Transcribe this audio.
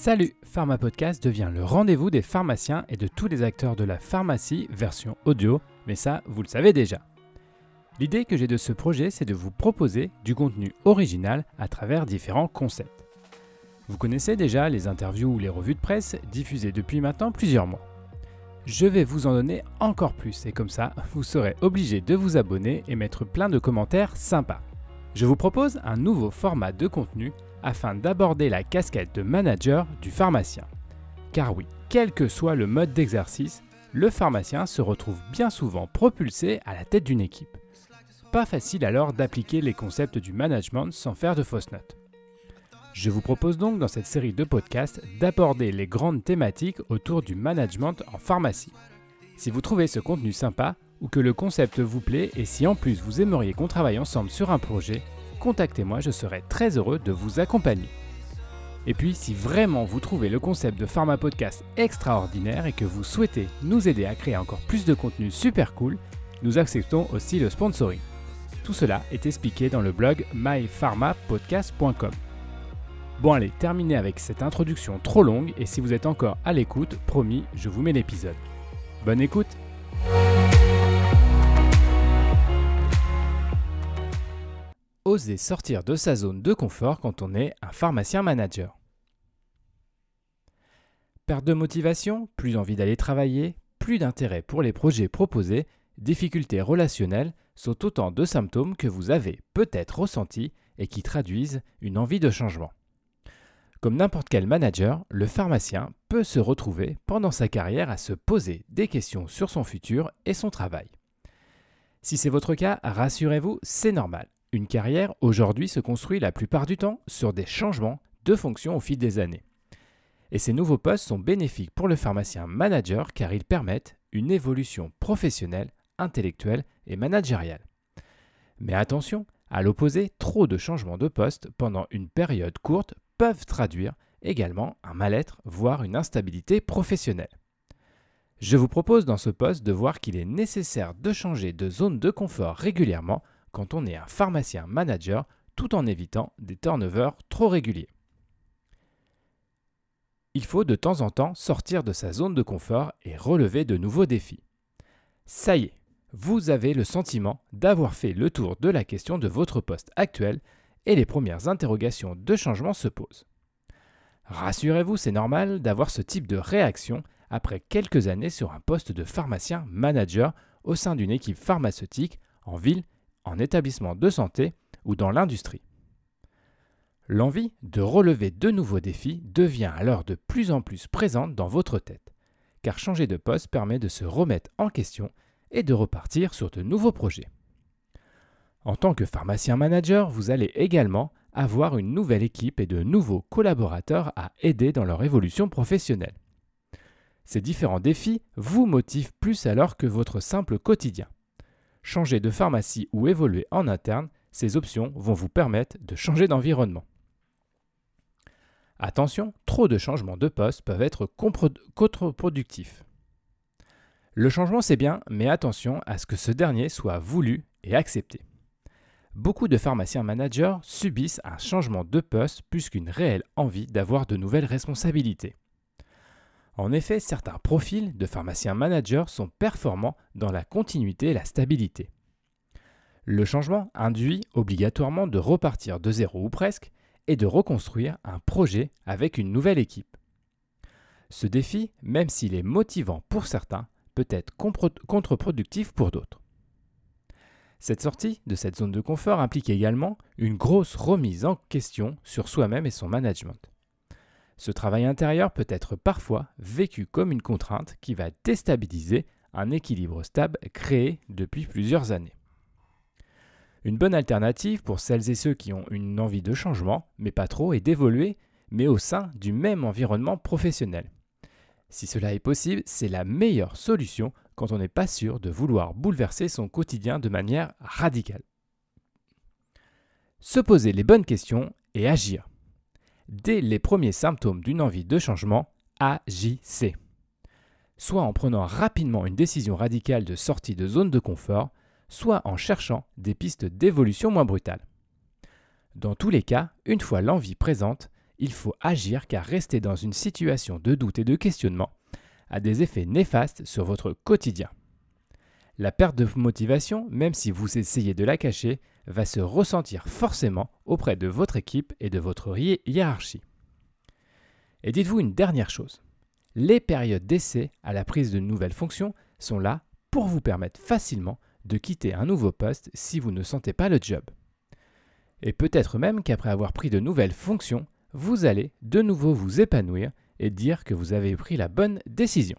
Salut, Pharma Podcast devient le rendez-vous des pharmaciens et de tous les acteurs de la pharmacie version audio, mais ça, vous le savez déjà. L'idée que j'ai de ce projet, c'est de vous proposer du contenu original à travers différents concepts. Vous connaissez déjà les interviews ou les revues de presse diffusées depuis maintenant plusieurs mois. Je vais vous en donner encore plus et comme ça, vous serez obligé de vous abonner et mettre plein de commentaires sympas. Je vous propose un nouveau format de contenu afin d'aborder la casquette de manager du pharmacien. Car oui, quel que soit le mode d'exercice, le pharmacien se retrouve bien souvent propulsé à la tête d'une équipe. Pas facile alors d'appliquer les concepts du management sans faire de fausses notes. Je vous propose donc dans cette série de podcasts d'aborder les grandes thématiques autour du management en pharmacie. Si vous trouvez ce contenu sympa ou que le concept vous plaît et si en plus vous aimeriez qu'on travaille ensemble sur un projet, contactez-moi, je serai très heureux de vous accompagner. Et puis, si vraiment vous trouvez le concept de Pharma Podcast extraordinaire et que vous souhaitez nous aider à créer encore plus de contenu super cool, nous acceptons aussi le sponsoring. Tout cela est expliqué dans le blog mypharmapodcast.com. Bon allez, terminez avec cette introduction trop longue et si vous êtes encore à l'écoute, promis, je vous mets l'épisode. Bonne écoute Oser sortir de sa zone de confort quand on est un pharmacien manager. Perte de motivation, plus envie d'aller travailler, plus d'intérêt pour les projets proposés, difficultés relationnelles sont autant de symptômes que vous avez peut-être ressentis et qui traduisent une envie de changement. Comme n'importe quel manager, le pharmacien peut se retrouver pendant sa carrière à se poser des questions sur son futur et son travail. Si c'est votre cas, rassurez-vous, c'est normal. Une carrière aujourd'hui se construit la plupart du temps sur des changements de fonction au fil des années. Et ces nouveaux postes sont bénéfiques pour le pharmacien manager car ils permettent une évolution professionnelle, intellectuelle et managériale. Mais attention, à l'opposé, trop de changements de poste pendant une période courte peuvent traduire également un mal-être, voire une instabilité professionnelle. Je vous propose dans ce poste de voir qu'il est nécessaire de changer de zone de confort régulièrement quand on est un pharmacien manager tout en évitant des turnovers trop réguliers. Il faut de temps en temps sortir de sa zone de confort et relever de nouveaux défis. Ça y est, vous avez le sentiment d'avoir fait le tour de la question de votre poste actuel et les premières interrogations de changement se posent. Rassurez-vous, c'est normal d'avoir ce type de réaction après quelques années sur un poste de pharmacien manager au sein d'une équipe pharmaceutique en ville en établissement de santé ou dans l'industrie. L'envie de relever de nouveaux défis devient alors de plus en plus présente dans votre tête, car changer de poste permet de se remettre en question et de repartir sur de nouveaux projets. En tant que pharmacien manager, vous allez également avoir une nouvelle équipe et de nouveaux collaborateurs à aider dans leur évolution professionnelle. Ces différents défis vous motivent plus alors que votre simple quotidien changer de pharmacie ou évoluer en interne, ces options vont vous permettre de changer d'environnement. Attention, trop de changements de poste peuvent être contre-productifs. Le changement c'est bien, mais attention à ce que ce dernier soit voulu et accepté. Beaucoup de pharmaciens managers subissent un changement de poste plus qu'une réelle envie d'avoir de nouvelles responsabilités. En effet, certains profils de pharmaciens managers sont performants dans la continuité et la stabilité. Le changement induit obligatoirement de repartir de zéro ou presque et de reconstruire un projet avec une nouvelle équipe. Ce défi, même s'il est motivant pour certains, peut être contre-productif pour d'autres. Cette sortie de cette zone de confort implique également une grosse remise en question sur soi-même et son management. Ce travail intérieur peut être parfois vécu comme une contrainte qui va déstabiliser un équilibre stable créé depuis plusieurs années. Une bonne alternative pour celles et ceux qui ont une envie de changement, mais pas trop, est d'évoluer, mais au sein du même environnement professionnel. Si cela est possible, c'est la meilleure solution quand on n'est pas sûr de vouloir bouleverser son quotidien de manière radicale. Se poser les bonnes questions et agir dès les premiers symptômes d'une envie de changement, agissez. Soit en prenant rapidement une décision radicale de sortie de zone de confort, soit en cherchant des pistes d'évolution moins brutales. Dans tous les cas, une fois l'envie présente, il faut agir car rester dans une situation de doute et de questionnement a des effets néfastes sur votre quotidien. La perte de motivation, même si vous essayez de la cacher, va se ressentir forcément auprès de votre équipe et de votre hiérarchie. Et dites-vous une dernière chose. Les périodes d'essai à la prise de nouvelles fonctions sont là pour vous permettre facilement de quitter un nouveau poste si vous ne sentez pas le job. Et peut-être même qu'après avoir pris de nouvelles fonctions, vous allez de nouveau vous épanouir et dire que vous avez pris la bonne décision.